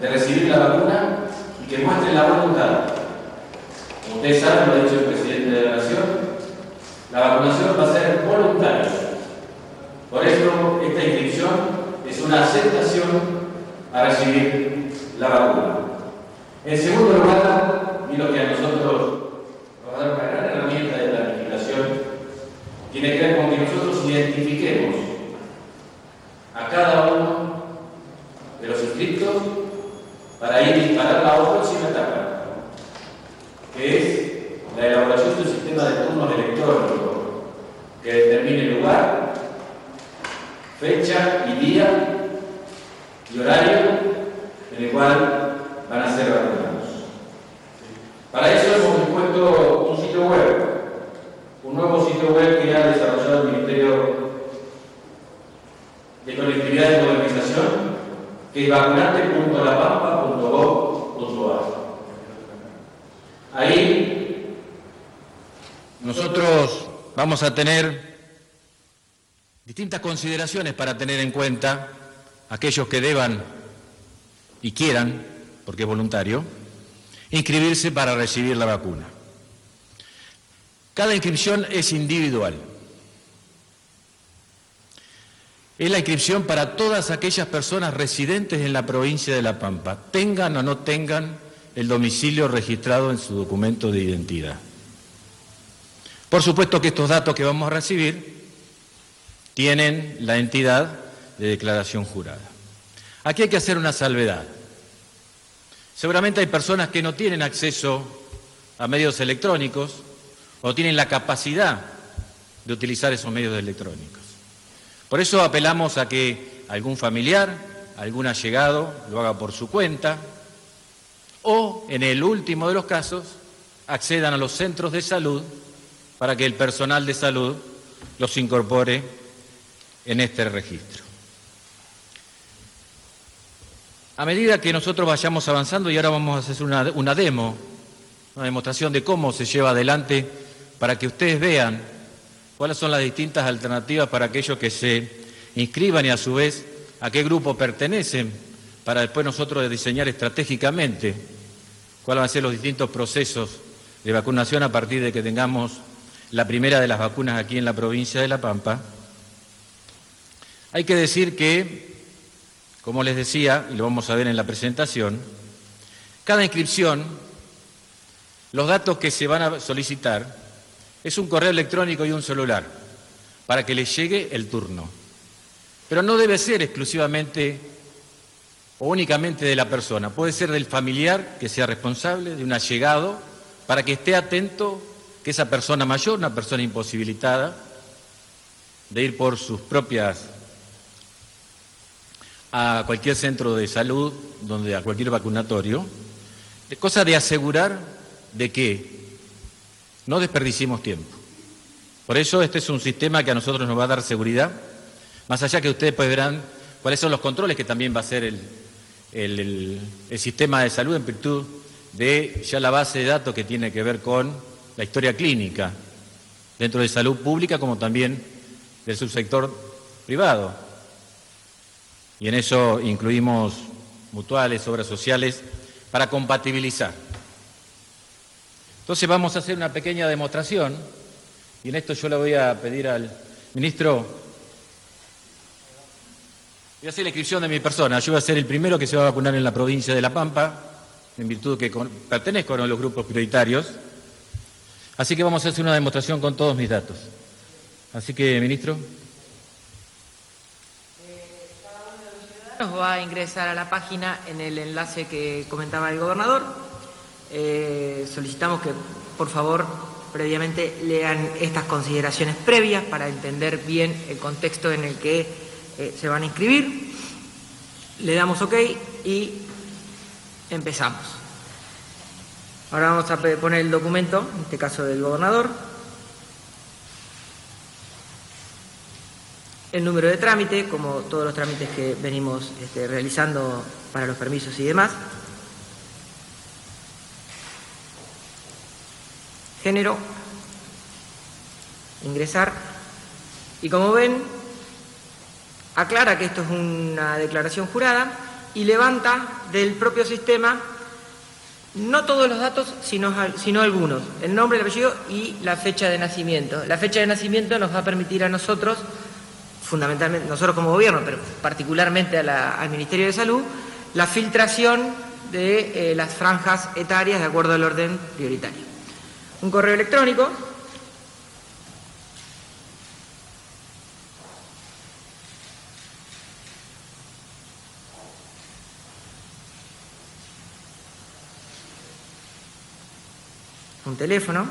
de recibir la vacuna y que muestren la voluntad. Como ustedes saben, lo ha dicho el presidente de la Nación, la vacunación va a ser voluntaria. Por eso esta inscripción es una aceptación a recibir la vacuna. En segundo lugar, y lo que a nosotros nos va a dar una gran herramienta de planificación, tiene que ver con que nosotros identifiquemos a cada uno de los inscritos para ir a disparar la próxima etapa, que es la elaboración de un sistema de turnos electrónicos que determine lugar, fecha y día y horario en el cual van a ser vacunados. Para eso hemos dispuesto un sitio web, un nuevo sitio web que ha desarrollado el Ministerio de Conectividad y Modernización, que es vacunante.lapampa.gov.ar. Ahí nosotros vamos a tener distintas consideraciones para tener en cuenta aquellos que deban y quieran, porque es voluntario, inscribirse para recibir la vacuna. Cada inscripción es individual. Es la inscripción para todas aquellas personas residentes en la provincia de La Pampa, tengan o no tengan el domicilio registrado en su documento de identidad. Por supuesto que estos datos que vamos a recibir tienen la entidad de declaración jurada. Aquí hay que hacer una salvedad. Seguramente hay personas que no tienen acceso a medios electrónicos o tienen la capacidad de utilizar esos medios electrónicos. Por eso apelamos a que algún familiar, algún allegado lo haga por su cuenta o, en el último de los casos, accedan a los centros de salud para que el personal de salud los incorpore en este registro. A medida que nosotros vayamos avanzando, y ahora vamos a hacer una, demo, una demostración de cómo se lleva adelante para que ustedes vean cuáles son las distintas alternativas para aquellos que se inscriban y a su vez a qué grupo pertenecen, para después nosotros diseñar estratégicamente cuáles van a ser los distintos procesos de vacunación a partir de que tengamos la primera de las vacunas aquí en la provincia de La Pampa. Hay que decir que, como les decía, y lo vamos a ver en la presentación, cada inscripción, los datos que se van a solicitar, es un correo electrónico y un celular para que les llegue el turno. Pero no debe ser exclusivamente o únicamente de la persona, puede ser del familiar que sea responsable, de un allegado, para que esté atento que esa persona mayor, una persona imposibilitada, de ir por sus propias a cualquier centro de salud, donde a cualquier vacunatorio, cosa de asegurar de que no desperdiciemos tiempo. Por eso este es un sistema que a nosotros nos va a dar seguridad, más allá que ustedes pues verán cuáles son los controles que también va a hacer el, el, sistema de salud en virtud de ya la base de datos que tiene que ver con la historia clínica, dentro de salud pública como también del subsector privado. Y en eso incluimos mutuales, obras sociales, para compatibilizar. Entonces vamos a hacer una pequeña demostración y en esto yo le voy a pedir al ministro, voy a hacer la inscripción de mi persona, yo voy a ser el primero que se va a vacunar en la provincia de La Pampa, en virtud de que pertenezco a los grupos prioritarios, así que vamos a hacer una demostración con todos mis datos. Así que, ministro. Nos va a ingresar a la página en el enlace que comentaba el gobernador eh, solicitamos que, por favor, previamente lean estas consideraciones previas para entender bien el contexto en el que eh, se van a inscribir. Le damos OK y empezamos. Ahora vamos a poner el documento, en este caso del gobernador, el número de trámite, como todos los trámites que venimos este, realizando para los permisos y demás. género, ingresar. Y como ven, aclara que esto es una declaración jurada y levanta del propio sistema no todos los datos, sino, sino, algunos, el nombre, el apellido y la fecha de nacimiento. La fecha de nacimiento nos va a permitir a nosotros, fundamentalmente, nosotros como gobierno, pero particularmente al Ministerio de Salud, la filtración de eh, las franjas etarias de acuerdo al orden prioritario un correo electrónico teléfono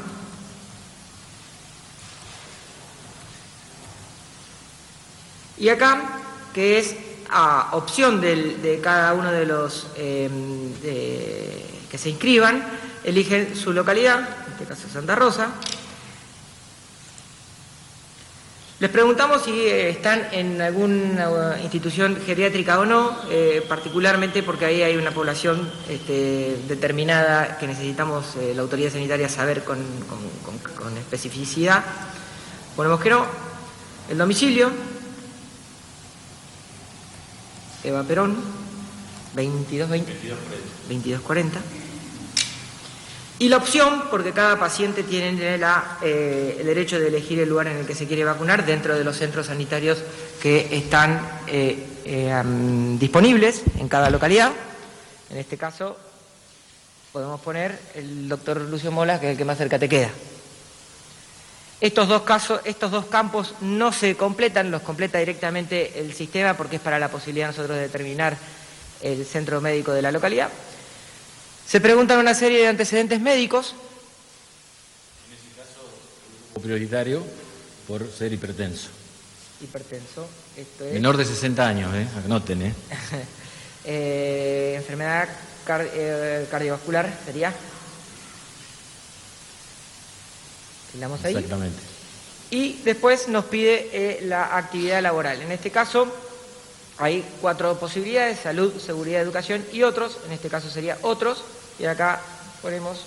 y acá que es a opción de cada uno de los eh, que se inscriban eligen su localidad en este caso Santa Rosa. Les preguntamos si eh, están en alguna institución geriátrica o no, eh, particularmente porque ahí hay una población este, determinada que necesitamos eh, la autoridad sanitaria saber con, especificidad. Ponemos que no. El domicilio. Eva Perón, 2220. 2240. Y la opción, porque cada paciente tiene eh, el derecho de elegir el lugar en el que se quiere vacunar dentro de los centros sanitarios que están eh, eh, disponibles en cada localidad. En este caso, podemos poner el doctor Lucio Mola, que es el que más cerca te queda. Estos dos, casos, estos dos campos no se completan, los completa directamente el sistema porque es para la posibilidad nosotros de determinar el centro médico de la localidad. Se preguntan una serie de antecedentes médicos. En ese caso, prioritario por ser hipertenso. hipertenso. Esto es, Menor de 60 años, ¿eh? Anoten, ¿eh? eh, enfermedad car- eh, cardiovascular sería. Tildamos ahí. Exactamente. Y después nos pide eh, la actividad laboral. En este caso hay cuatro posibilidades, salud, seguridad, educación y otros. En este caso sería otros. Y acá ponemos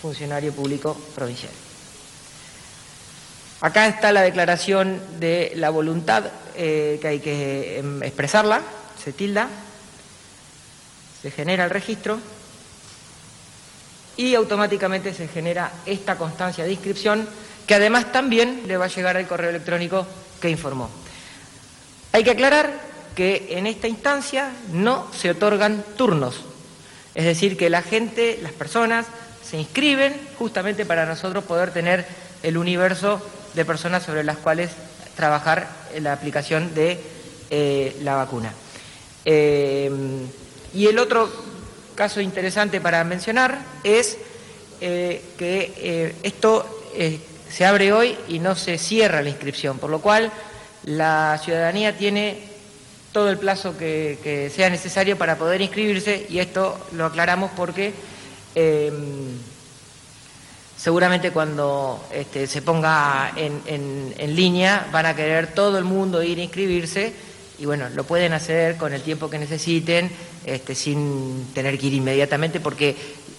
funcionario público provincial. Acá está la declaración de la voluntad eh, que hay que em, expresarla, se tilda, se genera el registro y automáticamente se genera esta constancia de inscripción que además también le va a llegar al correo electrónico que informó. Hay que aclarar que en esta instancia no se otorgan turnos, es decir, que la gente, las personas, se inscriben justamente para nosotros poder tener el universo de personas sobre las cuales trabajar en la aplicación de eh, la vacuna. Eh, y el otro caso interesante para mencionar es eh, que esto se abre hoy y no se cierra la inscripción, por lo cual la ciudadanía tiene todo el plazo que, sea necesario para poder inscribirse y esto lo aclaramos porque eh, seguramente cuando este, se ponga en, en- en línea van a querer todo el mundo ir a inscribirse y bueno, lo pueden hacer con el tiempo que necesiten este, sin tener que ir inmediatamente porque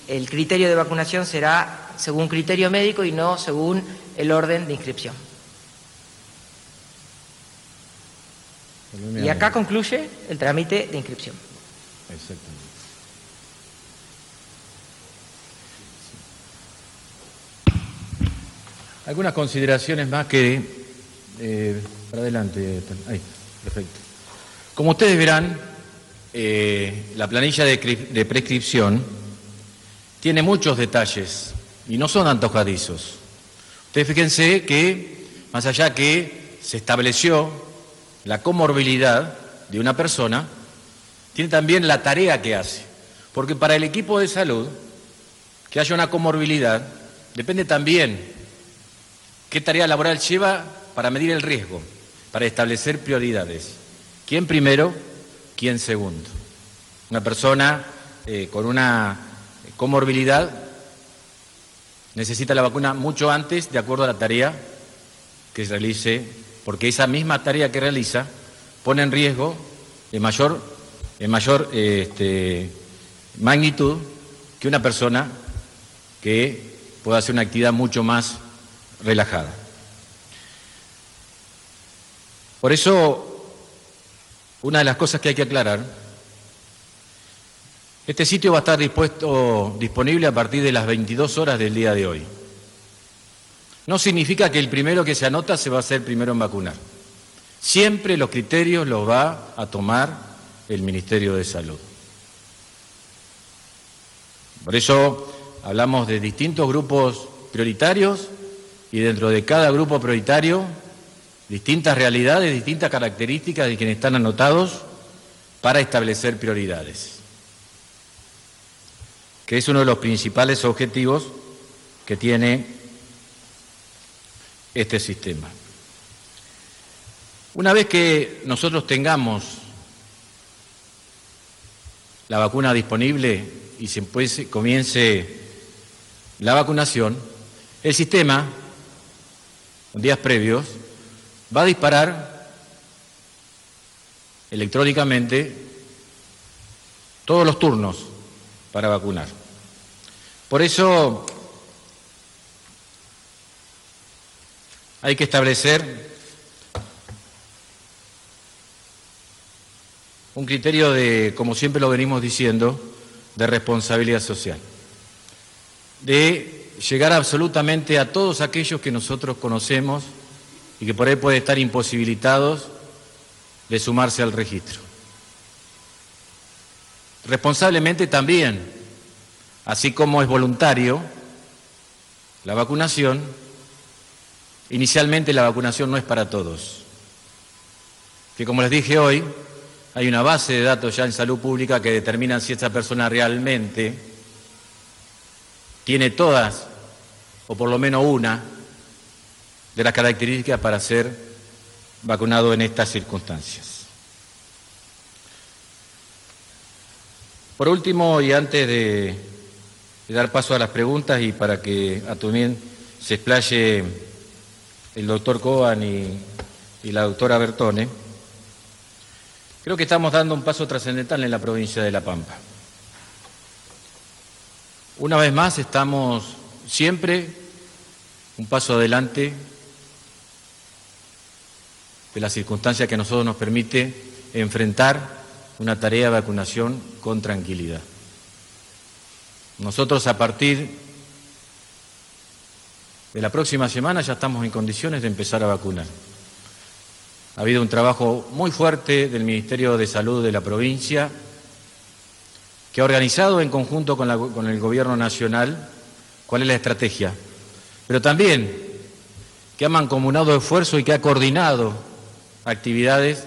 el criterio de vacunación será según criterio médico y no según el orden de inscripción. Y acá concluye el trámite de inscripción. Exactamente. Algunas consideraciones más que... eh, para adelante. Ahí, perfecto. Como ustedes verán, eh, la planilla de, cri- de prescripción tiene muchos detalles y no son antojadizos. Ustedes fíjense que, más allá que se estableció la comorbilidad de una persona, tiene también la tarea que hace. Porque para el equipo de salud, que haya una comorbilidad, depende también qué tarea laboral lleva para medir el riesgo, para establecer prioridades. ¿Quién primero? ¿Quién segundo? Una persona eh, con una comorbilidad necesita la vacuna mucho antes, de acuerdo a la tarea que realice, porque esa misma tarea que realiza pone en riesgo en mayor, en mayor este, magnitud que una persona que pueda hacer una actividad mucho más relajada. Por eso, una de las cosas que hay que aclarar, este sitio va a estar dispuesto, disponible a partir de las 22 horas del día de hoy. No significa que el primero que se anota se va a hacer primero en vacunar. Siempre los criterios los va a tomar el Ministerio de Salud. Por eso hablamos de distintos grupos prioritarios y dentro de cada grupo prioritario distintas realidades, distintas características de quienes están anotados para establecer prioridades, que es uno de los principales objetivos que tiene este sistema. Una vez que nosotros tengamos la vacuna disponible y se empiece- comience la vacunación, el sistema, en días previos, va a disparar electrónicamente todos los turnos para vacunar. Por eso hay que establecer un criterio de, como siempre lo venimos diciendo, de responsabilidad social, de llegar absolutamente a todos aquellos que nosotros conocemos y que por ahí pueden estar imposibilitados de sumarse al registro. Responsablemente también, así como es voluntario la vacunación, inicialmente la vacunación no es para todos. Que como les dije hoy, hay una base de datos ya en salud pública que determinan si esta persona realmente tiene todas, o por lo menos una, de las características para ser vacunado en estas circunstancias. Por último, y antes de, dar paso a las preguntas y para que a también se explaye el doctor Coan y, y la doctora Bertone, creo que estamos dando un paso trascendental en la provincia de La Pampa. Una vez más estamos siempre un paso adelante de la circunstancia que a nosotros nos permite enfrentar una tarea de vacunación con tranquilidad. Nosotros a partir de la próxima semana ya estamos en condiciones de empezar a vacunar. Ha habido un trabajo muy fuerte del Ministerio de Salud de la provincia que ha organizado en conjunto con, el Gobierno Nacional cuál es la estrategia, pero también que ha mancomunado esfuerzos y que ha coordinado actividades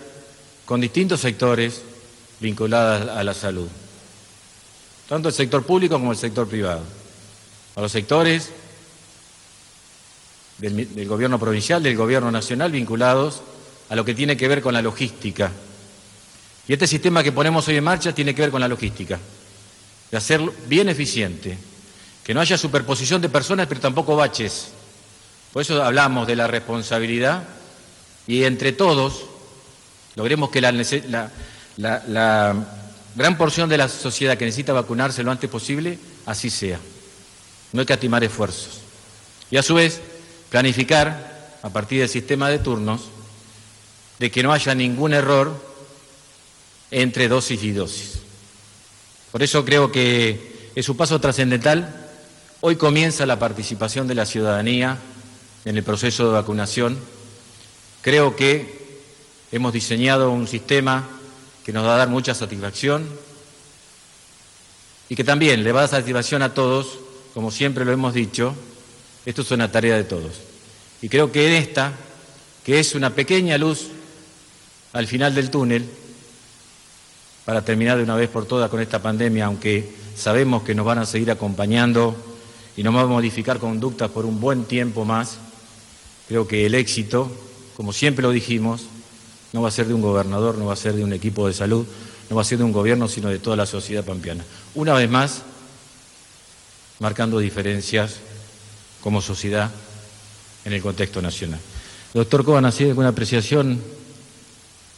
con distintos sectores vinculados a la salud, tanto el sector público como el sector privado. A los sectores del, gobierno provincial, del gobierno nacional, vinculados a lo que tiene que ver con la logística. Y este sistema que ponemos hoy en marcha tiene que ver con la logística, de hacerlo bien eficiente, que no haya superposición de personas, pero tampoco baches. Por eso hablamos de la responsabilidad y entre todos logremos que la, gran porción de la sociedad que necesita vacunarse lo antes posible, así sea. No hay que atimar esfuerzos. Y a su vez, planificar, a partir del sistema de turnos, de que no haya ningún error entre dosis y dosis. Por eso creo que es un paso trascendental. Hoy comienza la participación de la ciudadanía en el proceso de vacunación Creo que hemos diseñado un sistema que nos va a dar mucha satisfacción y que también le va a dar satisfacción a todos, como siempre lo hemos dicho, esto es una tarea de todos. Y creo que en esta, que es una pequeña luz al final del túnel, para terminar de una vez por todas con esta pandemia, aunque sabemos que nos van a seguir acompañando y nos va a modificar conductas por un buen tiempo más, creo que el éxito como siempre lo dijimos, no va a ser de un gobernador, no va a ser de un equipo de salud, no va a ser de un gobierno, sino de toda la sociedad pampeana. Una vez más, marcando diferencias como sociedad en el contexto nacional. Doctor Coban, ¿ha alguna apreciación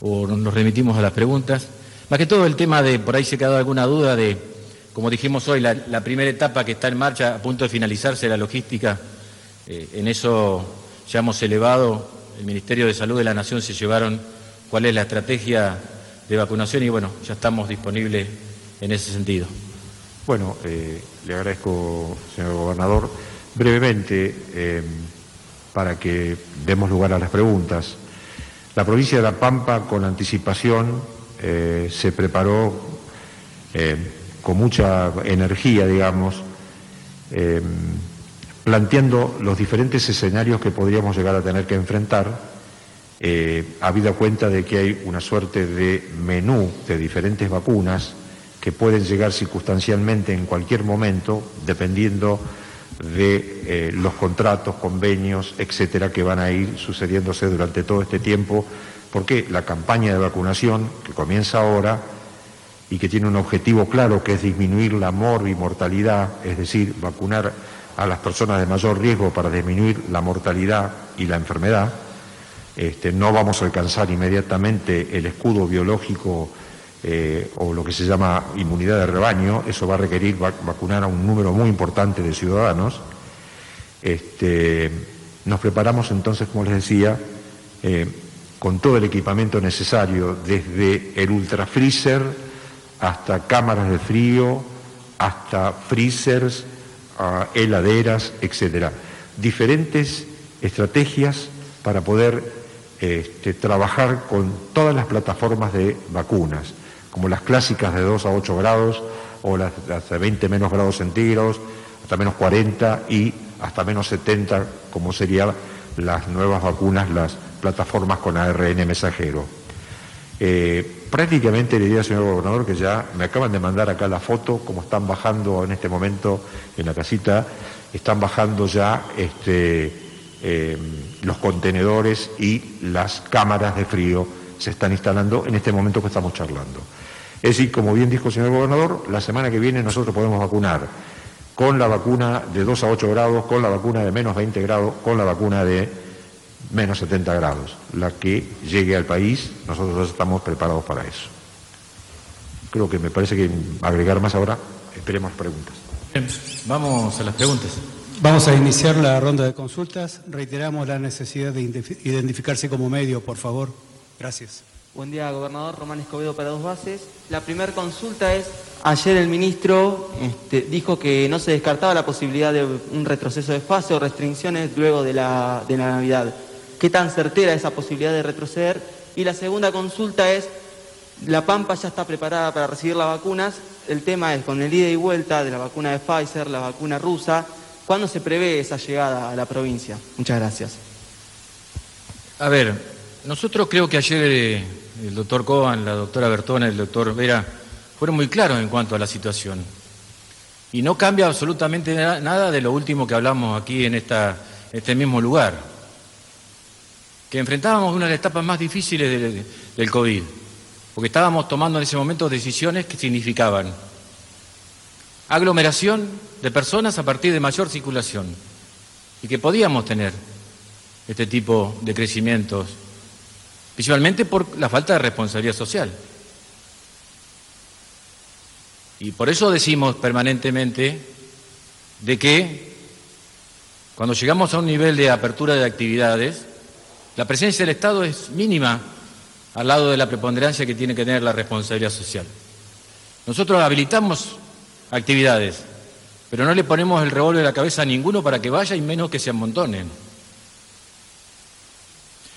o nos remitimos a las preguntas? Más que todo el tema de, por ahí se quedado alguna duda de, como dijimos hoy, la, primera etapa que está en marcha, a punto de finalizarse, la logística, eh, en eso ya hemos elevado el Ministerio de Salud de la Nación se llevaron cuál es la estrategia de vacunación y bueno, ya estamos disponibles en ese sentido. Bueno, eh, le agradezco, señor gobernador. Brevemente, eh, para que demos lugar a las preguntas. La provincia de La Pampa, con anticipación, eh, se preparó con mucha energía, digamos, planteando los diferentes escenarios que podríamos llegar a tener que enfrentar, eh, habida cuenta de que hay una suerte de menú de diferentes vacunas que pueden llegar circunstancialmente en cualquier momento, dependiendo de eh, los contratos, convenios, etcétera, que van a ir sucediéndose durante todo este tiempo, porque la campaña de vacunación, que comienza ahora y que tiene un objetivo claro, que es disminuir la mortalidad, es decir, vacunar a las personas de mayor riesgo para disminuir la mortalidad y la enfermedad. Este, no vamos a alcanzar inmediatamente el escudo biológico eh, o lo que se llama inmunidad de rebaño, eso va a requerir vacunar a un número muy importante de ciudadanos. Este, nos preparamos entonces, como les decía, eh, con todo el equipamiento necesario, desde el ultrafreezer hasta cámaras de frío, hasta freezers, heladeras, etcétera. Diferentes estrategias para poder este, trabajar con todas las plataformas de vacunas, como las clásicas de 2 a 8 grados o las, de 20 menos grados centígrados, hasta menos 40 y hasta menos 70, como serían las nuevas vacunas, las plataformas con ARN mensajero. Eh, prácticamente le diría al señor gobernador que ya me acaban de mandar acá la foto, como están bajando en este momento en la casita, están bajando ya este, eh, los contenedores y las cámaras de frío se están instalando en este momento que estamos charlando. Es decir, como bien dijo el señor gobernador, la semana que viene nosotros podemos vacunar con la vacuna de 2 a 8 grados, con la vacuna de menos 20 grados, con la vacuna de menos 70 grados. La que llegue al país, nosotros estamos preparados para eso. Creo que me parece que agregar más ahora, esperemos preguntas. vamos a las preguntas. Vamos a iniciar la ronda de consultas. Reiteramos la necesidad de identificarse como medio, por favor. Gracias. Buen día, gobernador Román Escobedo para dos bases. La primera consulta es, ayer el ministro este, dijo que no se descartaba la posibilidad de un retroceso de fase o restricciones luego de la, de la Navidad. ¿Qué tan certera es esa posibilidad de retroceder? Y la segunda consulta es, la Pampa ya está preparada para recibir las vacunas. El tema es con el ida y vuelta de la vacuna de Pfizer, la vacuna rusa. ¿Cuándo se prevé esa llegada a la provincia? Muchas gracias. A ver, nosotros creo que ayer eh, el doctor Coban, la doctora Bertona, el doctor Vera, fueron muy claros en cuanto a la situación. Y no cambia absolutamente nada de lo último que hablamos aquí en este mismo lugar. Que enfrentábamos una de las etapas más difíciles del COVID, porque estábamos tomando en ese momento decisiones que significaban aglomeración de personas a partir de mayor circulación y que podíamos tener este tipo de crecimientos principalmente por la falta de responsabilidad social. Y por eso decimos permanentemente de que cuando llegamos a un nivel de apertura de actividades, la presencia del Estado es mínima al lado de la preponderancia que tiene que tener la responsabilidad social. Nosotros habilitamos actividades, pero no le ponemos el revólver a la cabeza a ninguno para que vaya y menos que se amontonen.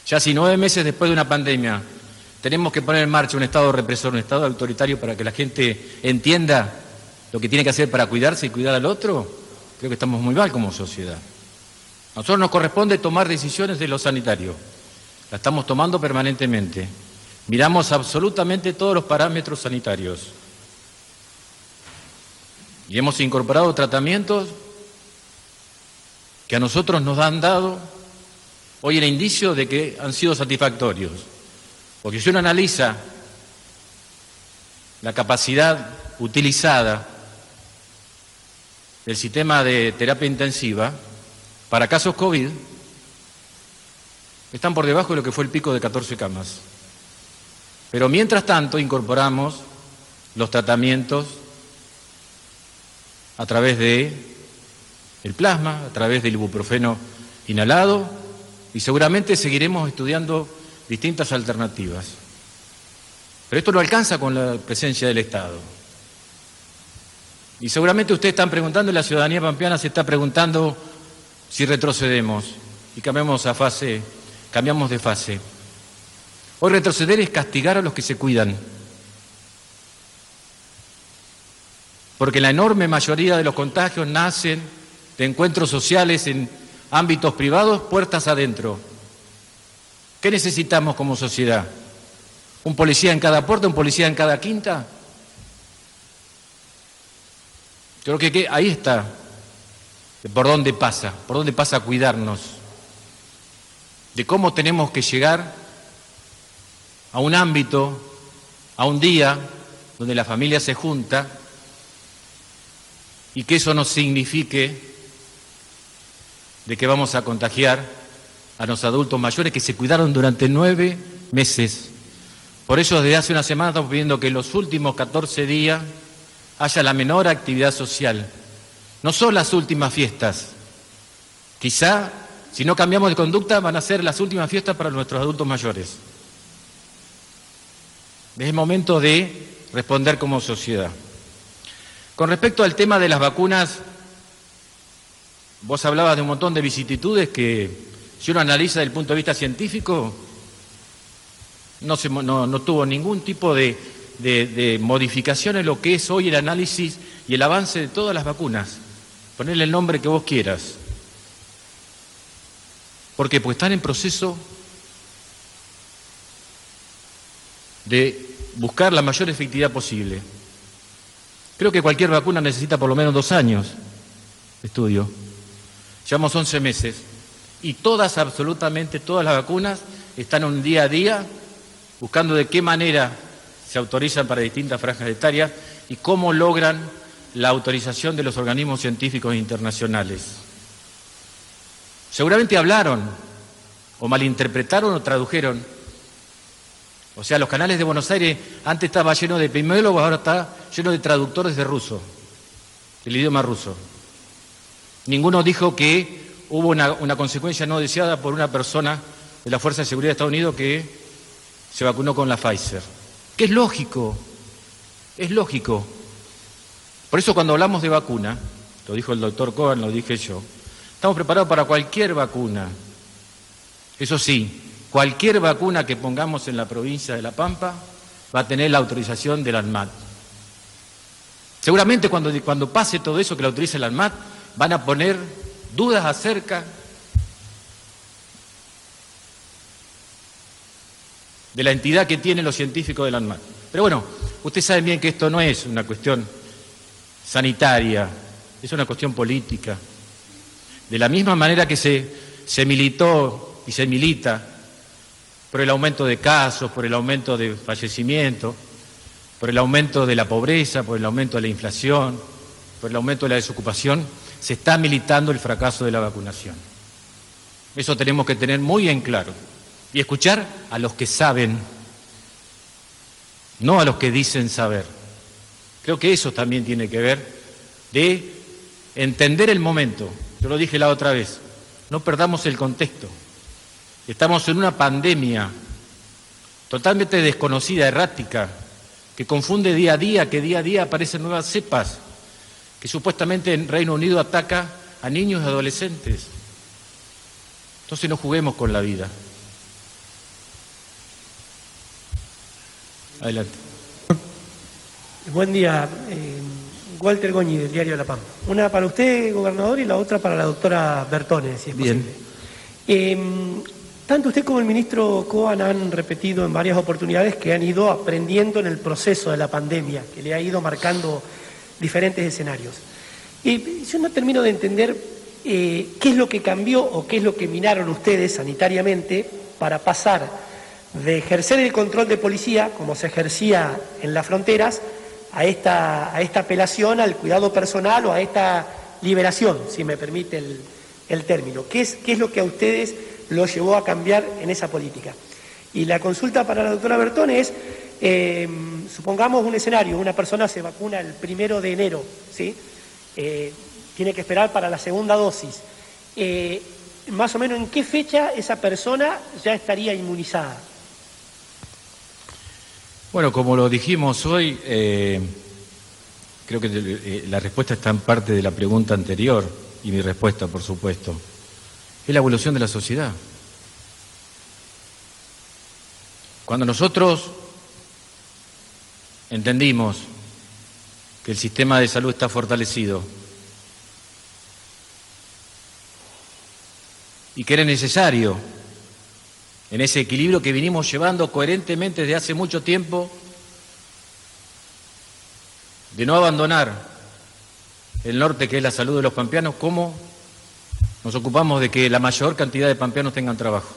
Ya si nueve meses después de una pandemia tenemos que poner en marcha un Estado represor, un Estado autoritario para que la gente entienda lo que tiene que hacer para cuidarse y cuidar al otro, creo que estamos muy mal como sociedad. A nosotros nos corresponde tomar decisiones de lo sanitario. La estamos tomando permanentemente. Miramos absolutamente todos los parámetros sanitarios. Y hemos incorporado tratamientos que a nosotros nos han dado hoy el indicio de que han sido satisfactorios. Porque si uno analiza la capacidad utilizada del sistema de terapia intensiva para casos COVID, están por debajo de lo que fue el pico de 14 camas. Pero mientras tanto incorporamos los tratamientos a través de el plasma, a través del ibuprofeno inhalado y seguramente seguiremos estudiando distintas alternativas. Pero esto no alcanza con la presencia del Estado. Y seguramente ustedes están preguntando, la ciudadanía pampeana se está preguntando si retrocedemos y cambiamos a fase, cambiamos de fase. Hoy retroceder es castigar a los que se cuidan. Porque la enorme mayoría de los contagios nacen de encuentros sociales en ámbitos privados, puertas adentro. ¿Qué necesitamos como sociedad? ¿Un policía en cada puerta, un policía en cada quinta? Creo que ahí está, por dónde pasa, por dónde pasa a cuidarnos, de cómo tenemos que llegar a un ámbito, a un día donde la familia se junta y que eso no signifique de que vamos a contagiar a los adultos mayores que se cuidaron durante nueve meses. Por eso desde hace una semana estamos pidiendo que en los últimos 14 días haya la menor actividad social. No son las últimas fiestas. Quizá, si no cambiamos de conducta, van a ser las últimas fiestas para nuestros adultos mayores. Es momento de responder como sociedad. Con respecto al tema de las vacunas, Vos hablabas de un montón de vicisitudes que, si uno analiza desde el punto de vista científico, no, se, no, tuvo ningún tipo de, de, modificación en lo que es hoy el análisis y el avance de todas las vacunas. Ponerle el nombre que vos quieras. ¿Por qué? Porque están en proceso de buscar la mayor efectividad posible. Creo que cualquier vacuna necesita por lo menos dos años de estudio. Llevamos 11 meses Y todas, absolutamente todas las vacunas están un día a día buscando de qué manera se autorizan para distintas franjas etarias y cómo logran la autorización de los organismos científicos internacionales. Seguramente hablaron o malinterpretaron o tradujeron. O sea, los canales de Buenos Aires antes estaba lleno de epidemiólogos, ahora está lleno de traductores de ruso, del idioma ruso. Ninguno dijo que hubo una, consecuencia no deseada por una persona de la Fuerza de Seguridad de Estados Unidos que se vacunó con la Pfizer. Que es lógico, es lógico. Por eso cuando hablamos de vacuna, lo dijo el doctor Cohen, lo dije yo, estamos preparados para cualquier vacuna. Eso sí, cualquier vacuna que pongamos en la provincia de La Pampa va a tener la autorización del ANMAT. Seguramente cuando, cuando pase todo eso que la autorice el ANMAT, van a poner dudas acerca de la entidad que tienen los científicos del ANMAT. Pero bueno, ustedes saben bien que esto no es una cuestión sanitaria, es una cuestión política. De la misma manera que se, se militó y se milita por el aumento de casos, por el aumento de fallecimientos, por el aumento de la pobreza, por el aumento de la inflación, por el aumento de la desocupación, se está militando el fracaso de la vacunación. Eso tenemos que tener muy en claro y escuchar a los que saben, no a los que dicen saber. Creo que eso también tiene que ver de entender el momento. Yo lo dije la otra vez, no perdamos el contexto. Estamos en una pandemia totalmente desconocida, errática, que confunde día a día, que día a día aparecen nuevas cepas, que supuestamente en Reino Unido ataca a niños y adolescentes. Entonces no juguemos con la vida. Adelante. Buen día, eh, Walter Goñi, del diario La Pampa. Una para usted, gobernador, y la otra para la doctora Bertone, si es Bien. posible. Eh, tanto usted como el ministro Coan han repetido en varias oportunidades que han ido aprendiendo en el proceso de la pandemia, que le ha ido marcando diferentes escenarios. Y yo no termino de entender eh, qué es lo que cambió o qué es lo que minaron ustedes sanitariamente para pasar de ejercer el control de policía, como se ejercía en las fronteras, a esta, a esta apelación al cuidado personal o a esta liberación, si me permite el, el término. ¿Qué es, ¿Qué es lo que a ustedes los llevó a cambiar en esa política? Y la consulta para la doctora Bertone es, eh, supongamos un escenario, una persona se vacuna el primero de enero, ¿sí? Eh, tiene que esperar para la segunda dosis. Eh, más o menos en qué fecha esa persona ya estaría inmunizada. Bueno, como lo dijimos hoy, eh, creo que la respuesta está en parte de la pregunta anterior y mi respuesta, por supuesto. Es la evolución de la sociedad. Cuando nosotros entendimos que el sistema de salud está fortalecido y que era necesario en ese equilibrio que vinimos llevando coherentemente desde hace mucho tiempo, de no abandonar el norte que es la salud de los pampeanos, ¿cómo nos ocupamos de que la mayor cantidad de pampeanos tengan trabajo?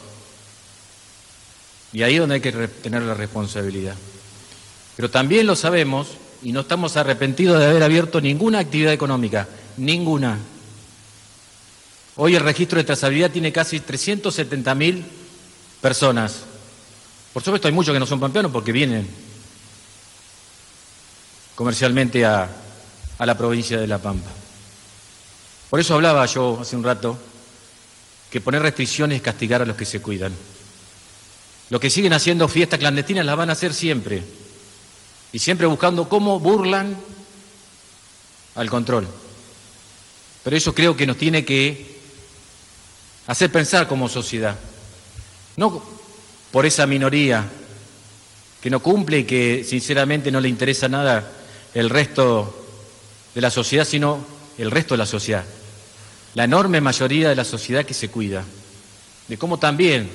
Y ahí es donde hay que tener la responsabilidad. Pero también lo sabemos y no estamos arrepentidos de haber abierto ninguna actividad económica, ninguna. Hoy el registro de trazabilidad tiene casi 370 mil personas. Por supuesto hay muchos que no son pampeanos porque vienen comercialmente a, a la provincia de La Pampa. Por eso hablaba yo hace un rato que poner restricciones es castigar a los que se cuidan. Los que siguen haciendo fiestas clandestinas las van a hacer siempre. Y siempre buscando cómo burlan al control. Pero eso creo que nos tiene que hacer pensar como sociedad. No por esa minoría que no cumple y que sinceramente no le interesa nada el resto de la sociedad, sino el resto de la sociedad. La enorme mayoría de la sociedad que se cuida. De cómo también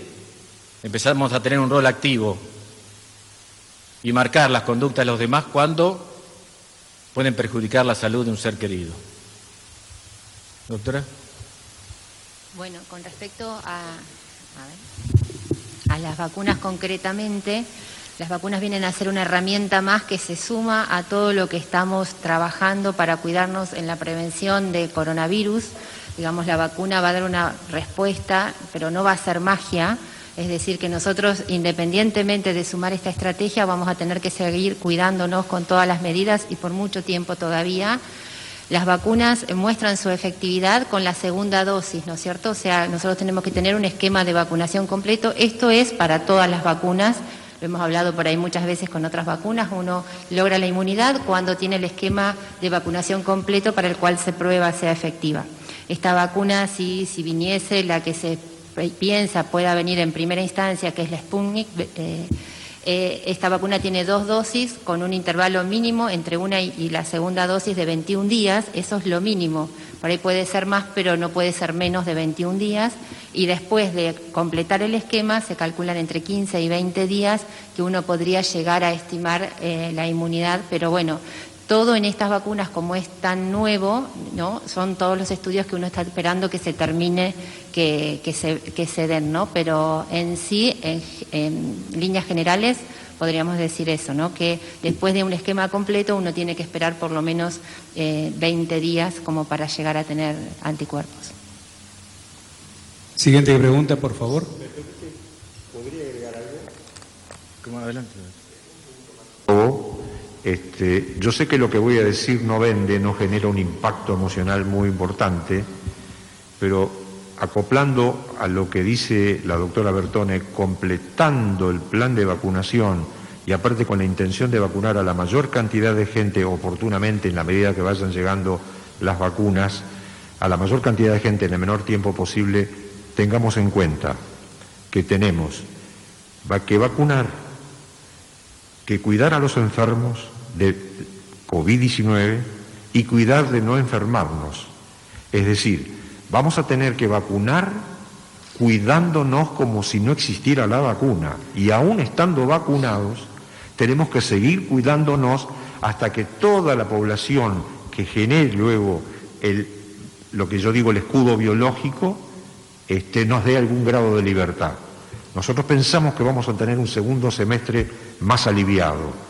empezamos a tener un rol activo y marcar las conductas de los demás cuando pueden perjudicar la salud de un ser querido. Doctora. Bueno, con respecto a, a, las vacunas concretamente, las vacunas vienen a ser una herramienta más que se suma a todo lo que estamos trabajando para cuidarnos en la prevención de coronavirus. Digamos, la vacuna va a dar una respuesta, pero no va a ser magia. Es decir, que nosotros, independientemente de sumar esta estrategia, vamos a tener que seguir cuidándonos con todas las medidas y por mucho tiempo todavía. Las vacunas muestran su efectividad con la segunda dosis, ¿no es cierto? O sea, nosotros tenemos que tener un esquema de vacunación completo. Esto es para todas las vacunas. Lo hemos hablado por ahí muchas veces con otras vacunas. Uno logra la inmunidad cuando tiene el esquema de vacunación completo para el cual se prueba sea efectiva. Esta vacuna, si, si viniese la que se piensa pueda venir en primera instancia, que es la Sputnik, eh, eh, esta vacuna tiene dos dosis con un intervalo mínimo entre una y, la segunda dosis de 21 días. Eso es lo mínimo. Por ahí puede ser más, pero no puede ser menos de 21 días. Y después de completar el esquema, se calculan entre 15 y 20 días que uno podría llegar a estimar eh, la inmunidad. Pero bueno, todo en estas vacunas, como es tan nuevo, ¿no? son todos los estudios que uno está esperando que se termine, que, se, se den, ¿no? Pero en sí, en, líneas generales, podríamos decir eso, ¿no? Que después de un esquema completo uno tiene que esperar por lo menos 20 eh, días como para llegar a tener anticuerpos. Siguiente pregunta, por favor. ¿Podría agregar algo? adelante. Oh. Este, yo sé que lo que voy a decir no vende, no genera un impacto emocional muy importante, pero acoplando a lo que dice la doctora Bertone, completando el plan de vacunación y aparte con la intención de vacunar a la mayor cantidad de gente oportunamente en la medida que vayan llegando las vacunas, a la mayor cantidad de gente en el menor tiempo posible, tengamos en cuenta que tenemos que vacunar, que cuidar a los enfermos, de COVID-19 y cuidar de no enfermarnos. Es decir, vamos a tener que vacunar cuidándonos como si no existiera la vacuna. Y aún estando vacunados, tenemos que seguir cuidándonos hasta que toda la población que genere luego el, lo que yo digo el escudo biológico este, nos dé algún grado de libertad. Nosotros pensamos que vamos a tener un segundo semestre más aliviado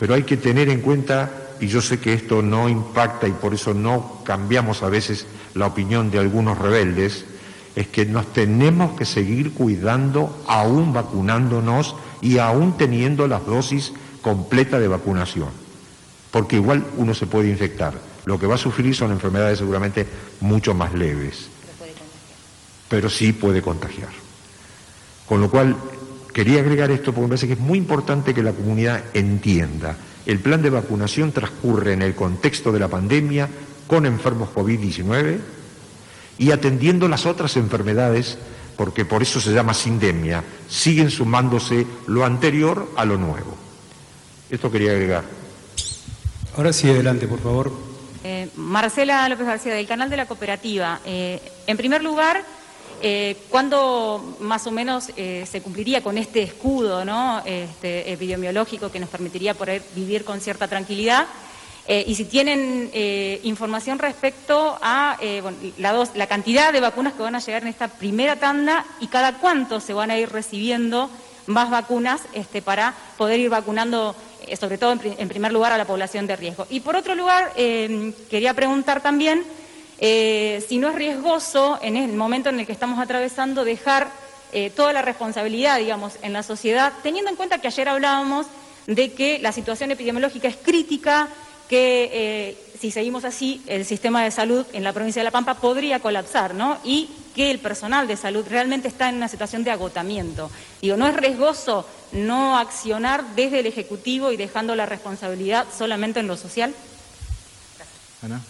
pero hay que tener en cuenta, y yo sé que esto no impacta y por eso no cambiamos a veces la opinión de algunos rebeldes, es que nos tenemos que seguir cuidando aún vacunándonos y aún teniendo las dosis completas de vacunación, porque igual uno se puede infectar. Lo que va a sufrir son enfermedades seguramente mucho más leves, pero sí puede contagiar. Con lo cual, Quería agregar esto porque me parece que es muy importante que la comunidad entienda. El plan de vacunación transcurre en el contexto de la pandemia con enfermos COVID-19 y atendiendo las otras enfermedades, porque por eso se llama sindemia, siguen sumándose lo anterior a lo nuevo. Esto quería agregar. Ahora sí, adelante, por favor. Eh, Marcela López García, del canal de la cooperativa. Eh, en primer lugar, eh, ¿Cuándo más o menos eh, se cumpliría con este escudo este, epidemiológico que nos permitiría poder vivir con cierta tranquilidad? Eh, y si tienen información respecto a la, la, cantidad de vacunas que van a llegar en esta primera tanda y cada cuánto se van a ir recibiendo más vacunas este, para poder ir vacunando, sobre todo en, primer lugar, a la población de riesgo. Y por otro lugar, quería preguntar también eh, si no es riesgoso en el momento en el que estamos atravesando dejar eh, toda la responsabilidad, digamos, en la sociedad, teniendo en cuenta que ayer hablábamos de que la situación epidemiológica es crítica, que eh, si seguimos así, el sistema de salud en la provincia de La Pampa podría colapsar, ¿no? Y que el personal de salud realmente está en una situación de agotamiento. Digo, ¿no es riesgoso no accionar desde el Ejecutivo y dejando la responsabilidad solamente en lo social? Ana.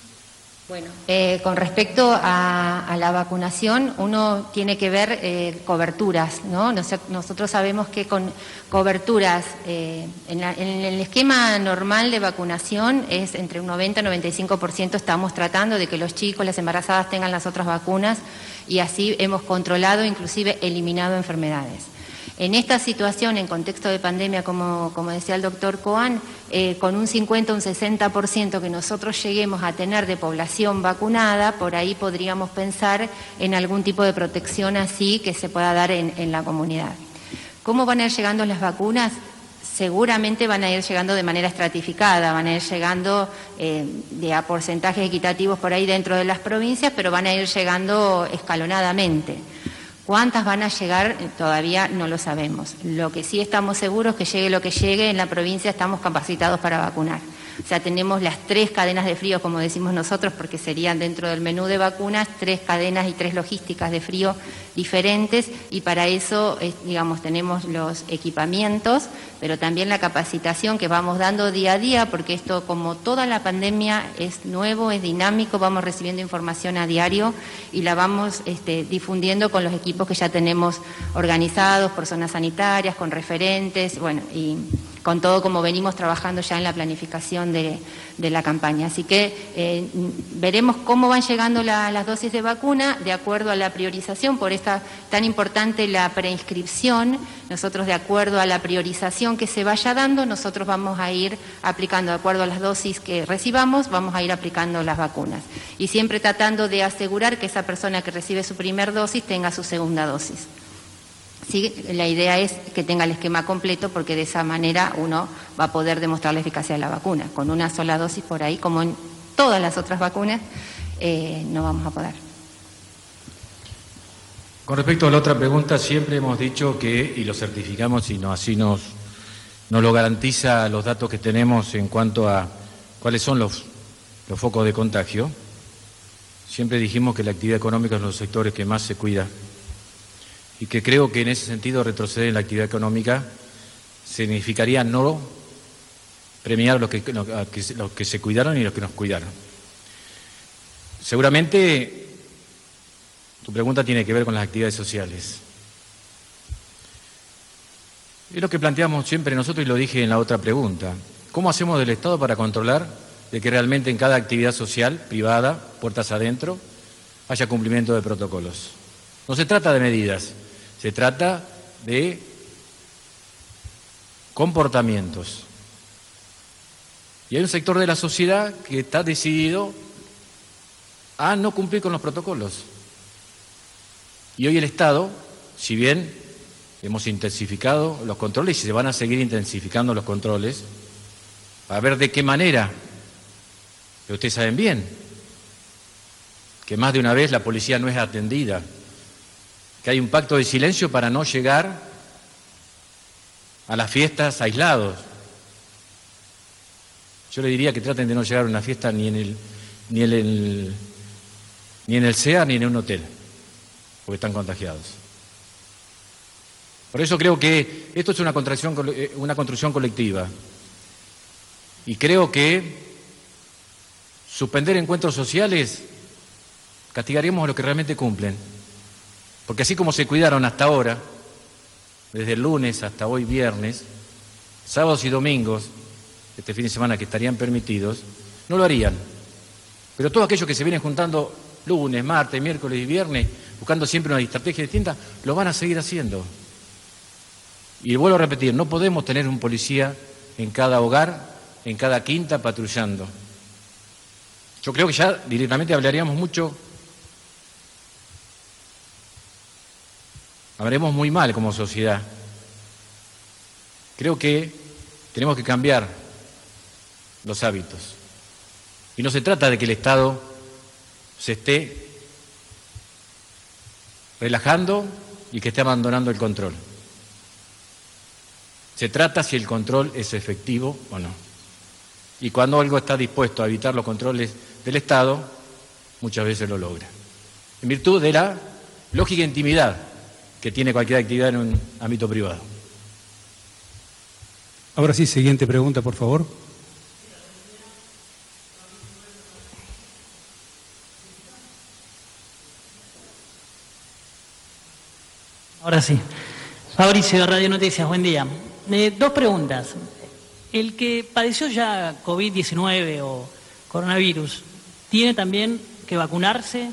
Bueno, eh, con respecto a, la vacunación, uno tiene que ver eh, coberturas, ¿no? nosotros sabemos que con coberturas, eh, en, el esquema normal de vacunación es entre un 90 y 95% estamos tratando de que los chicos, las embarazadas tengan las otras vacunas y así hemos controlado, inclusive eliminado enfermedades. En esta situación, en contexto de pandemia, como, decía el doctor Coan, eh, con un 50 o un 60% que nosotros lleguemos a tener de población vacunada, por ahí podríamos pensar en algún tipo de protección así que se pueda dar en, en la comunidad. ¿Cómo van a ir llegando las vacunas? seguramente van a ir llegando de manera estratificada, van a ir llegando eh, de a porcentajes equitativos por ahí dentro de las provincias, pero van a ir llegando escalonadamente. ¿Cuántas van a llegar? Todavía no lo sabemos. Lo que sí estamos seguros es que llegue lo que llegue, en la provincia estamos capacitados para vacunar. O sea, tenemos las tres cadenas de frío, como decimos nosotros, porque serían dentro del menú de vacunas, tres cadenas y tres logísticas de frío diferentes. Y para eso, digamos, tenemos los equipamientos, pero también la capacitación que vamos dando día a día, porque esto, como toda la pandemia, es nuevo, es dinámico, vamos recibiendo información a diario y la vamos este, difundiendo con los equipos que ya tenemos organizados por zonas sanitarias, con referentes, bueno, y con todo como venimos trabajando ya en la planificación de, la campaña. Así que eh, veremos cómo van llegando las dosis de vacuna de acuerdo a la priorización, por esta tan importante la preinscripción. Nosotros, de acuerdo a la priorización que se vaya dando, nosotros vamos a ir aplicando, de acuerdo a las dosis que recibamos, vamos a ir aplicando las vacunas. Y siempre tratando de asegurar que esa persona que recibe su primer dosis tenga su segunda dosis. Sí, la idea es que tenga el esquema completo porque de esa manera uno va a poder demostrar la eficacia de la vacuna. Con una sola dosis por ahí, como en todas las otras vacunas, eh, no vamos a poder. Con respecto a la otra pregunta, siempre hemos dicho que, y lo certificamos y no, así nos, nos lo garantiza los datos que tenemos en cuanto a cuáles son los, los focos de contagio, siempre dijimos que la actividad económica es uno de los sectores que más se cuida y que creo que en ese sentido retroceder en la actividad económica significaría no premiar a los que, los que se cuidaron y los que nos cuidaron. Seguramente tu pregunta tiene que ver con las actividades sociales. Es lo que planteamos siempre nosotros y lo dije en la otra pregunta. ¿Cómo hacemos del Estado para controlar de que realmente en cada actividad social, privada, puertas adentro, haya cumplimiento de protocolos? No se trata de medidas, se trata de comportamientos. Y hay un sector de la sociedad que está decidido a no cumplir con los protocolos. Y hoy el Estado, si bien hemos intensificado los controles y se van a seguir intensificando los controles, a ver de qué manera, pero ustedes saben bien que más de una vez la policía no es atendida que hay un pacto de silencio para no llegar a las fiestas aislados. Yo le diría que traten de no llegar a una fiesta ni en el, ni en el, ni en el SEA ni en un hotel, porque están contagiados. Por eso creo que esto es una, eh, una construcción colectiva. Y creo que suspender encuentros sociales castigaremos a los que realmente cumplen. Porque así como se cuidaron hasta ahora, desde el lunes hasta hoy viernes, sábados y domingos, este fin de semana que estarían permitidos, no lo harían. Pero todos aquellos que se vienen juntando lunes, martes, miércoles y viernes, buscando siempre una estrategia distinta, lo van a seguir haciendo. Y vuelvo a repetir, no podemos tener un policía en cada hogar, en cada quinta patrullando. Yo creo que ya directamente hablaríamos mucho hablaremos muy mal como sociedad. Creo que tenemos que cambiar los hábitos. Y no se trata de que el Estado se esté relajando y que esté abandonando el control. Se trata si el control es efectivo o no. Y cuando algo está dispuesto a evitar los controles del Estado, muchas veces lo logra. En virtud de la lógica intimidad que tiene cualquier actividad en un ámbito privado. Ahora sí, siguiente pregunta, por favor. Ahora sí. Fabricio de Radio Noticias, buen día. Eh, dos preguntas. El que padeció ya COVID-19 o coronavirus, ¿tiene también que vacunarse?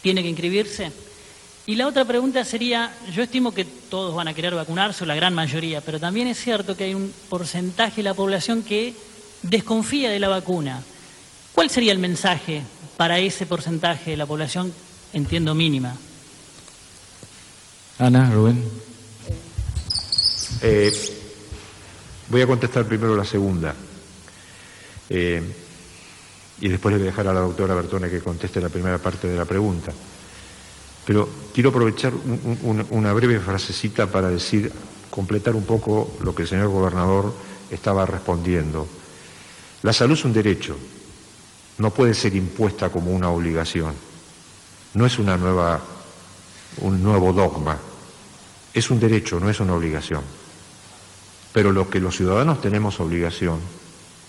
¿Tiene que inscribirse? Y la otra pregunta sería, yo estimo que todos van a querer vacunarse, o la gran mayoría, pero también es cierto que hay un porcentaje de la población que desconfía de la vacuna. ¿Cuál sería el mensaje para ese porcentaje de la población, entiendo mínima? Ana, Rubén. Eh, voy a contestar primero la segunda. Eh, y después le voy a dejar a la doctora Bertone que conteste la primera parte de la pregunta. Pero quiero aprovechar una breve frasecita para decir, completar un poco lo que el señor gobernador estaba respondiendo. La salud es un derecho, no puede ser impuesta como una obligación. No es una nueva, un nuevo dogma, es un derecho, no es una obligación. Pero lo que los ciudadanos tenemos obligación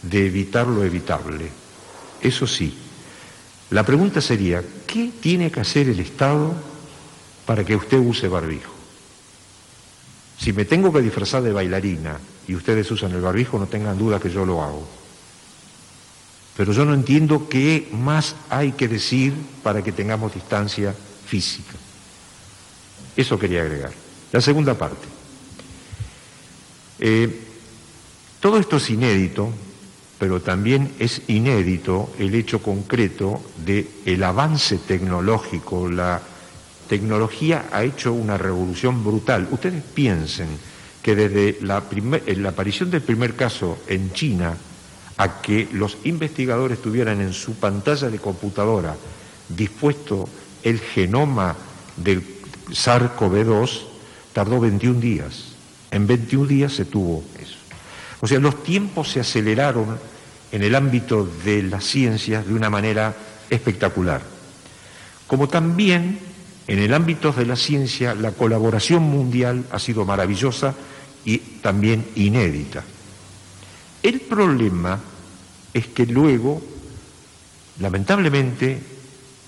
de evitar lo evitable. Eso sí, la pregunta sería, ¿qué tiene que hacer el Estado para que usted use barbijo? Si me tengo que disfrazar de bailarina y ustedes usan el barbijo, no tengan duda que yo lo hago. Pero yo no entiendo qué más hay que decir para que tengamos distancia física. Eso quería agregar. La segunda parte. Eh, todo esto es inédito, pero también es inédito el hecho concreto de el avance tecnológico. La tecnología ha hecho una revolución brutal. Ustedes piensen que desde la, la aparición del primer caso en China a que los investigadores tuvieran en su pantalla de computadora dispuesto el genoma del SARS-CoV-2, tardó 21 días. En 21 días se tuvo eso. O sea, los tiempos se aceleraron en el ámbito de las ciencias de una manera espectacular. Como también en el ámbito de la ciencia la colaboración mundial ha sido maravillosa y también inédita. El problema es que luego, lamentablemente,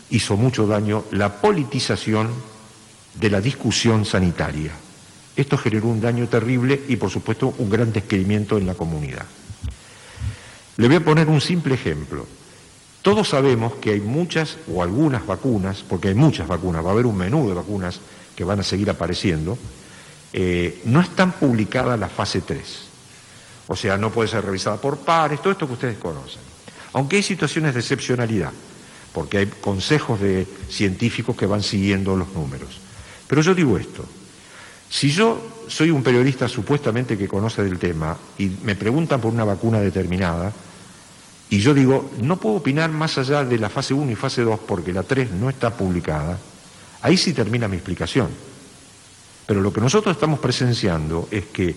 hizo mucho daño la politización de la discusión sanitaria. Esto generó un daño terrible y, por supuesto, un gran descreimiento en la comunidad. Le voy a poner un simple ejemplo. Todos sabemos que hay muchas o algunas vacunas, porque hay muchas vacunas, va a haber un menú de vacunas que van a seguir apareciendo, eh, no están publicadas la fase 3. O sea, no puede ser revisada por pares, todo esto que ustedes conocen. Aunque hay situaciones de excepcionalidad, porque hay consejos de científicos que van siguiendo los números. Pero yo digo esto, si yo soy un periodista supuestamente que conoce del tema y me preguntan por una vacuna determinada, y yo digo, no puedo opinar más allá de la fase 1 y fase 2 porque la 3 no está publicada, ahí sí termina mi explicación. Pero lo que nosotros estamos presenciando es que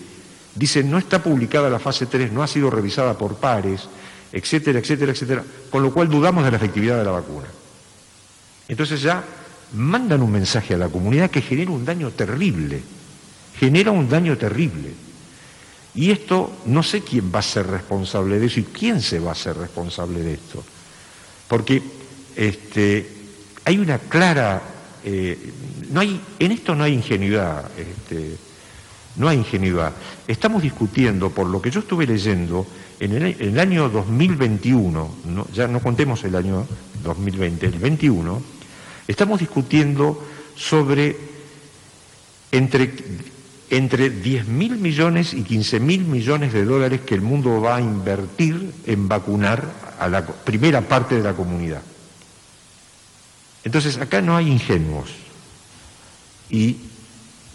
dicen no está publicada la fase 3, no ha sido revisada por pares, etcétera, etcétera, etcétera, con lo cual dudamos de la efectividad de la vacuna. Entonces ya mandan un mensaje a la comunidad que genera un daño terrible, genera un daño terrible. Y esto no sé quién va a ser responsable de eso y quién se va a ser responsable de esto. Porque este, hay una clara, eh, no hay, en esto no hay ingenuidad, este, no hay ingenuidad. Estamos discutiendo, por lo que yo estuve leyendo, en el, año 2021, ya no contemos el año 2020, el 21, estamos discutiendo sobre entre entre 10 mil millones y 15 mil millones de dólares que el mundo va a invertir en vacunar a la primera parte de la comunidad. Entonces, acá no hay ingenuos. Y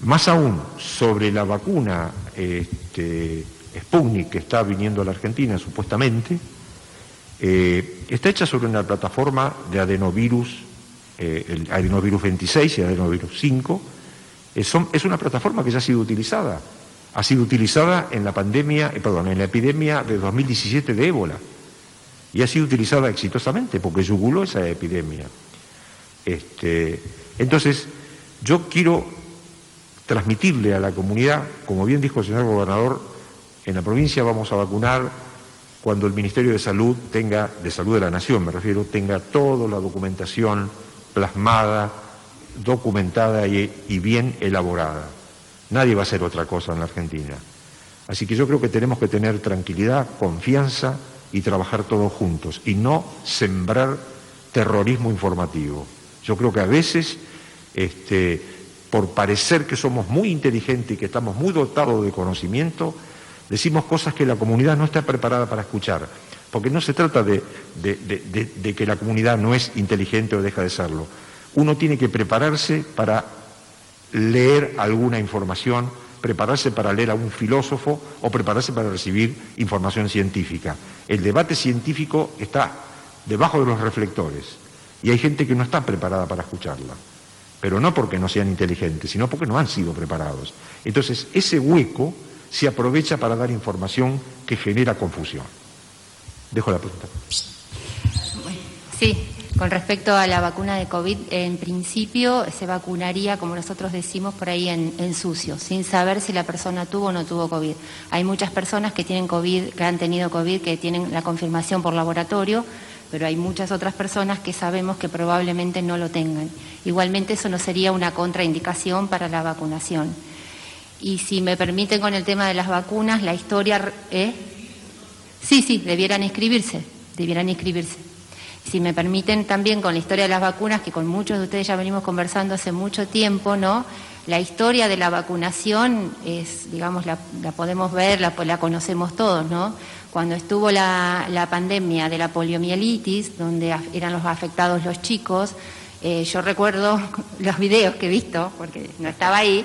más aún, sobre la vacuna este, Sputnik que está viniendo a la Argentina, supuestamente, eh, está hecha sobre una plataforma de adenovirus, eh, el adenovirus 26 y adenovirus 5, es, una plataforma que ya ha sido utilizada. Ha sido utilizada en la pandemia, eh, perdón, en la epidemia de 2017 de ébola. Y ha sido utilizada exitosamente porque yuguló esa epidemia. Este, entonces, yo quiero transmitirle a la comunidad, como bien dijo el señor gobernador, en la provincia vamos a vacunar cuando el Ministerio de Salud tenga, de Salud de la Nación me refiero, tenga toda la documentación plasmada documentada y, bien elaborada. Nadie va a hacer otra cosa en la Argentina. Así que yo creo que tenemos que tener tranquilidad, confianza y trabajar todos juntos y no sembrar terrorismo informativo. Yo creo que a veces este, por parecer que somos muy inteligentes y que estamos muy dotados de conocimiento, decimos cosas que la comunidad no está preparada para escuchar. Porque no se trata de, de que la comunidad no es inteligente o deja de serlo. Uno tiene que prepararse para leer alguna información, prepararse para leer a un filósofo o prepararse para recibir información científica. El debate científico está debajo de los reflectores y hay gente que no está preparada para escucharla, pero no porque no sean inteligentes, sino porque no han sido preparados. Entonces, ese hueco se aprovecha para dar información que genera confusión. Dejo la pregunta. Sí, con respecto a la vacuna de COVID, en principio se vacunaría, como nosotros decimos, por ahí en, sucio, sin saber si la persona tuvo o no tuvo COVID. Hay muchas personas que tienen COVID, que han tenido COVID, que tienen la confirmación por laboratorio, pero hay muchas otras personas que sabemos que probablemente no lo tengan. Igualmente eso no sería una contraindicación para la vacunación. Y si me permiten con el tema de las vacunas, la historia... ¿eh? Sí, sí, debieran inscribirse, debieran inscribirse. Si me permiten también con la historia de las vacunas, que con muchos de ustedes ya venimos conversando hace mucho tiempo, ¿no? La historia de la vacunación es, digamos, la, podemos ver, la, la, conocemos todos, ¿no? Cuando estuvo la, la, pandemia de la poliomielitis, donde eran los afectados los chicos, eh, yo recuerdo los videos que he visto, porque no estaba ahí,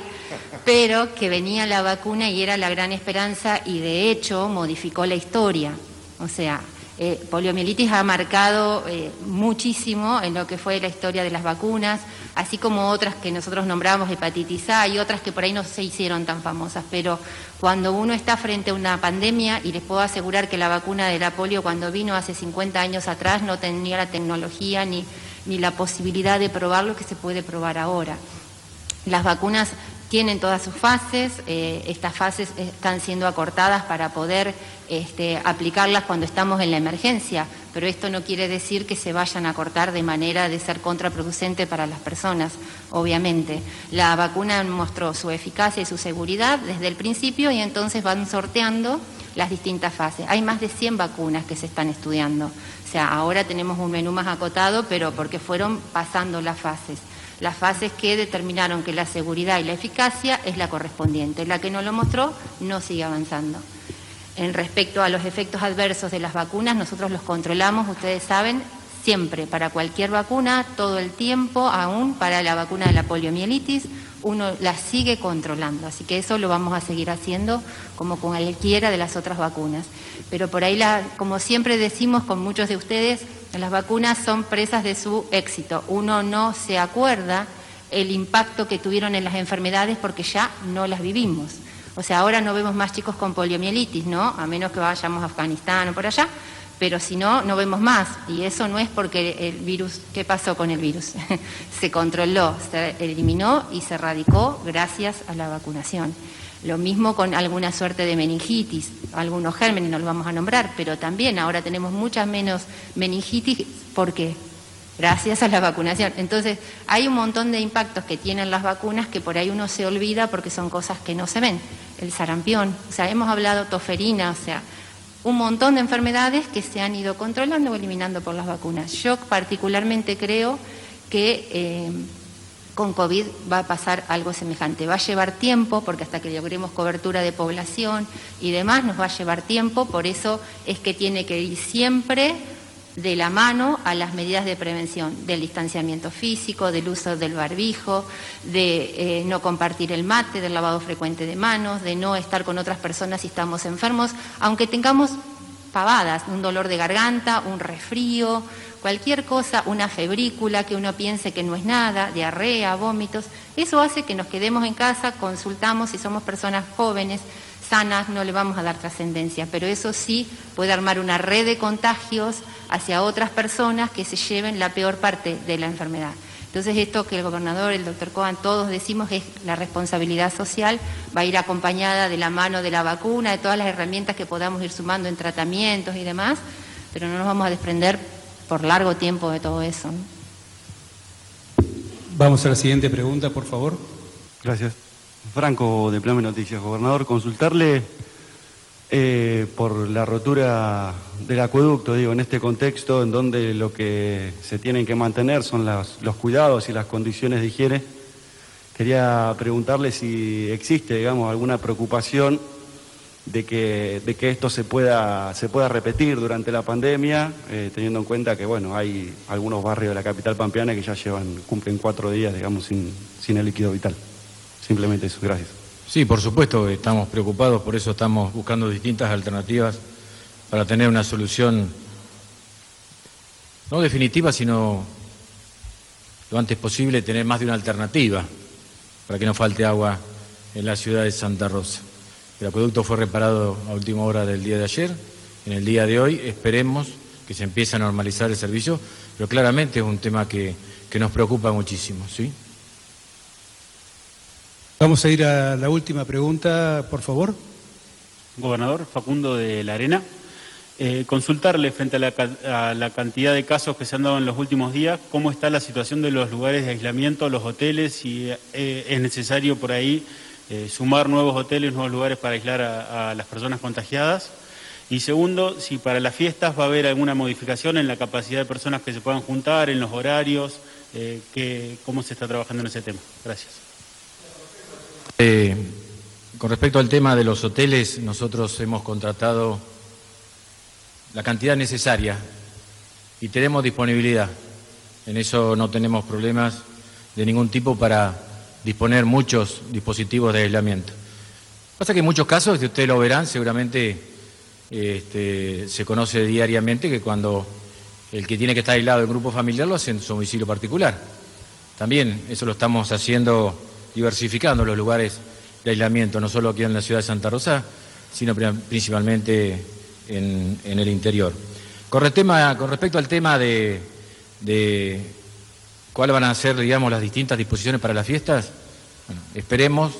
pero que venía la vacuna y era la gran esperanza y de hecho modificó la historia. O sea, eh, poliomielitis ha marcado eh, muchísimo en lo que fue la historia de las vacunas, así como otras que nosotros nombramos hepatitis A y otras que por ahí no se hicieron tan famosas. Pero cuando uno está frente a una pandemia, y les puedo asegurar que la vacuna de la polio cuando vino hace 50 años atrás no tenía la tecnología ni, ni la posibilidad de probar lo que se puede probar ahora. Las vacunas tienen todas sus fases, eh, estas fases están siendo acortadas para poder este, aplicarlas cuando estamos en la emergencia, pero esto no quiere decir que se vayan a cortar de manera de ser contraproducente para las personas, obviamente. La vacuna mostró su eficacia y su seguridad desde el principio y entonces van sorteando las distintas fases. Hay más de 100 vacunas que se están estudiando. O sea, ahora tenemos un menú más acotado, pero porque fueron pasando las fases las fases que determinaron que la seguridad y la eficacia es la correspondiente. La que no lo mostró no sigue avanzando. En respecto a los efectos adversos de las vacunas, nosotros los controlamos, ustedes saben, siempre, para cualquier vacuna, todo el tiempo, aún para la vacuna de la poliomielitis, uno la sigue controlando. Así que eso lo vamos a seguir haciendo como con cualquiera de las otras vacunas. Pero por ahí, como siempre decimos con muchos de ustedes, las vacunas son presas de su éxito. Uno no se acuerda el impacto que tuvieron en las enfermedades porque ya no las vivimos. O sea, ahora no vemos más chicos con poliomielitis, ¿no? A menos que vayamos a Afganistán o por allá, pero si no, no vemos más. Y eso no es porque el virus, ¿qué pasó con el virus? se controló, se eliminó y se erradicó gracias a la vacunación. Lo mismo con alguna suerte de meningitis, algunos gérmenes no los vamos a nombrar, pero también ahora tenemos muchas menos meningitis porque gracias a la vacunación. Entonces, hay un montón de impactos que tienen las vacunas que por ahí uno se olvida porque son cosas que no se ven. El sarampión, o sea, hemos hablado toferina, o sea, un montón de enfermedades que se han ido controlando o eliminando por las vacunas. Yo particularmente creo que eh, con COVID va a pasar algo semejante. Va a llevar tiempo, porque hasta que logremos cobertura de población y demás, nos va a llevar tiempo, por eso es que tiene que ir siempre de la mano a las medidas de prevención, del distanciamiento físico, del uso del barbijo, de eh, no compartir el mate, del lavado frecuente de manos, de no estar con otras personas si estamos enfermos, aunque tengamos pavadas, un dolor de garganta, un resfrío, cualquier cosa, una febrícula que uno piense que no es nada, diarrea, vómitos, eso hace que nos quedemos en casa, consultamos si somos personas jóvenes, sanas, no le vamos a dar trascendencia, pero eso sí puede armar una red de contagios hacia otras personas que se lleven la peor parte de la enfermedad. Entonces esto que el gobernador, el doctor Cohen, todos decimos es la responsabilidad social, va a ir acompañada de la mano de la vacuna, de todas las herramientas que podamos ir sumando en tratamientos y demás, pero no nos vamos a desprender por largo tiempo de todo eso. Vamos a la siguiente pregunta, por favor. Gracias. Franco, de Plame Noticias. Gobernador, consultarle eh, por la rotura del acueducto, digo, en este contexto en donde lo que se tienen que mantener son los cuidados y las condiciones de higiene quería preguntarle si existe, digamos, alguna preocupación de que, de que esto se pueda, se pueda repetir durante la pandemia, eh, teniendo en cuenta que, bueno, hay algunos barrios de la capital pampeana que ya llevan, cumplen cuatro días, digamos, sin, sin el líquido vital. Simplemente eso, gracias. Sí, por supuesto, estamos preocupados, por eso estamos buscando distintas alternativas para tener una solución no definitiva, sino lo antes posible tener más de una alternativa para que no falte agua en la ciudad de Santa Rosa. El acueducto fue reparado a última hora del día de ayer. En el día de hoy esperemos que se empiece a normalizar el servicio, pero claramente es un tema que, que nos preocupa muchísimo. ¿sí? Vamos a ir a la última pregunta, por favor. Gobernador Facundo de la Arena. Eh, consultarle frente a la, cantidad de casos que se han dado en los últimos días, cómo está la situación de los lugares de aislamiento, los hoteles, si eh, es necesario por ahí eh, sumar nuevos hoteles, nuevos lugares para aislar a, las personas contagiadas. Y segundo, si para las fiestas va a haber alguna modificación en la capacidad de personas que se puedan juntar, en los horarios, cómo se está trabajando en ese tema. Gracias. Con respecto al tema de los hoteles, nosotros hemos contratado la cantidad necesaria y tenemos disponibilidad. En eso no tenemos problemas de ningún tipo para disponer muchos dispositivos de aislamiento. Pasa que en muchos casos, si ustedes lo verán, seguramente este, se conoce diariamente que cuando el que tiene que estar aislado del grupo familiar lo hace en su domicilio particular. También eso lo estamos haciendo, diversificando los lugares de aislamiento, no solo aquí en la ciudad de Santa Rosa, sino principalmente en, en el interior. Con, respecto al tema de, de cuáles van a ser, digamos, las distintas disposiciones para las fiestas, bueno, esperemos,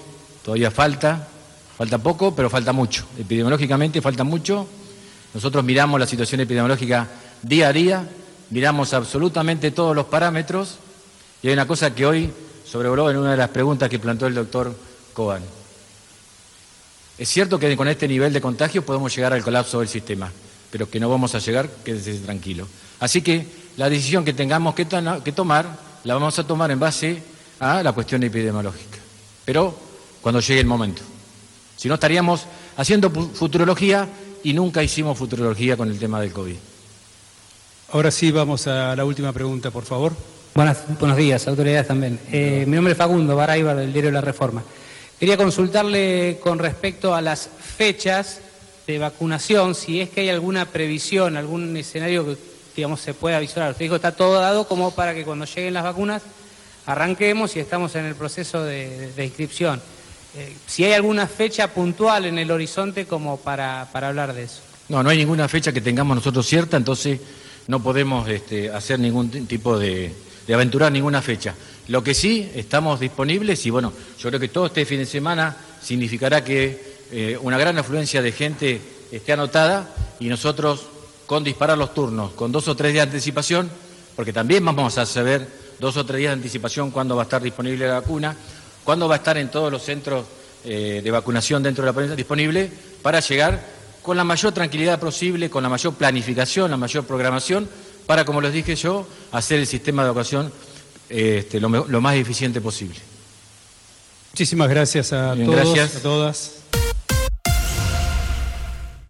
todavía falta, falta poco, pero falta mucho. Epidemiológicamente falta mucho. Nosotros miramos la situación epidemiológica día a día, miramos absolutamente todos los parámetros y hay una cosa que hoy sobrevoló en una de las preguntas que planteó el doctor Coban. Es cierto que con este nivel de contagio podemos llegar al colapso del sistema, pero que no vamos a llegar, quédese tranquilo. Así que la decisión que tengamos que tomar la vamos a tomar en base a la cuestión epidemiológica, pero cuando llegue el momento. Si no, estaríamos haciendo futurología y nunca hicimos futurología con el tema del COVID. Ahora sí, vamos a la última pregunta, por favor. Buenas, buenos días, autoridades también. Eh, mi nombre es Facundo Baraibar, del diario La Reforma. Quería consultarle con respecto a las fechas de vacunación, si es que hay alguna previsión, algún escenario que digamos se pueda visualizar. Usted dijo está todo dado como para que cuando lleguen las vacunas arranquemos y estamos en el proceso de, de inscripción. Eh, si hay alguna fecha puntual en el horizonte como para, para, hablar de eso. No, no hay ninguna fecha que tengamos nosotros cierta, entonces no podemos este, hacer ningún tipo de, de aventurar ninguna fecha. Lo que sí, estamos disponibles y bueno, yo creo que todo este fin de semana significará que eh, una gran afluencia de gente esté anotada y nosotros con disparar los turnos, con dos o tres días de anticipación, porque también vamos a saber dos o tres días de anticipación cuándo va a estar disponible la vacuna, cuándo va a estar en todos los centros eh, de vacunación dentro de la provincia disponible para llegar con la mayor tranquilidad posible, con la mayor planificación, la mayor programación para, como les dije yo, hacer el sistema de educación este, lo, lo, más eficiente posible. Muchísimas gracias a Bien, todos, gracias. a todas.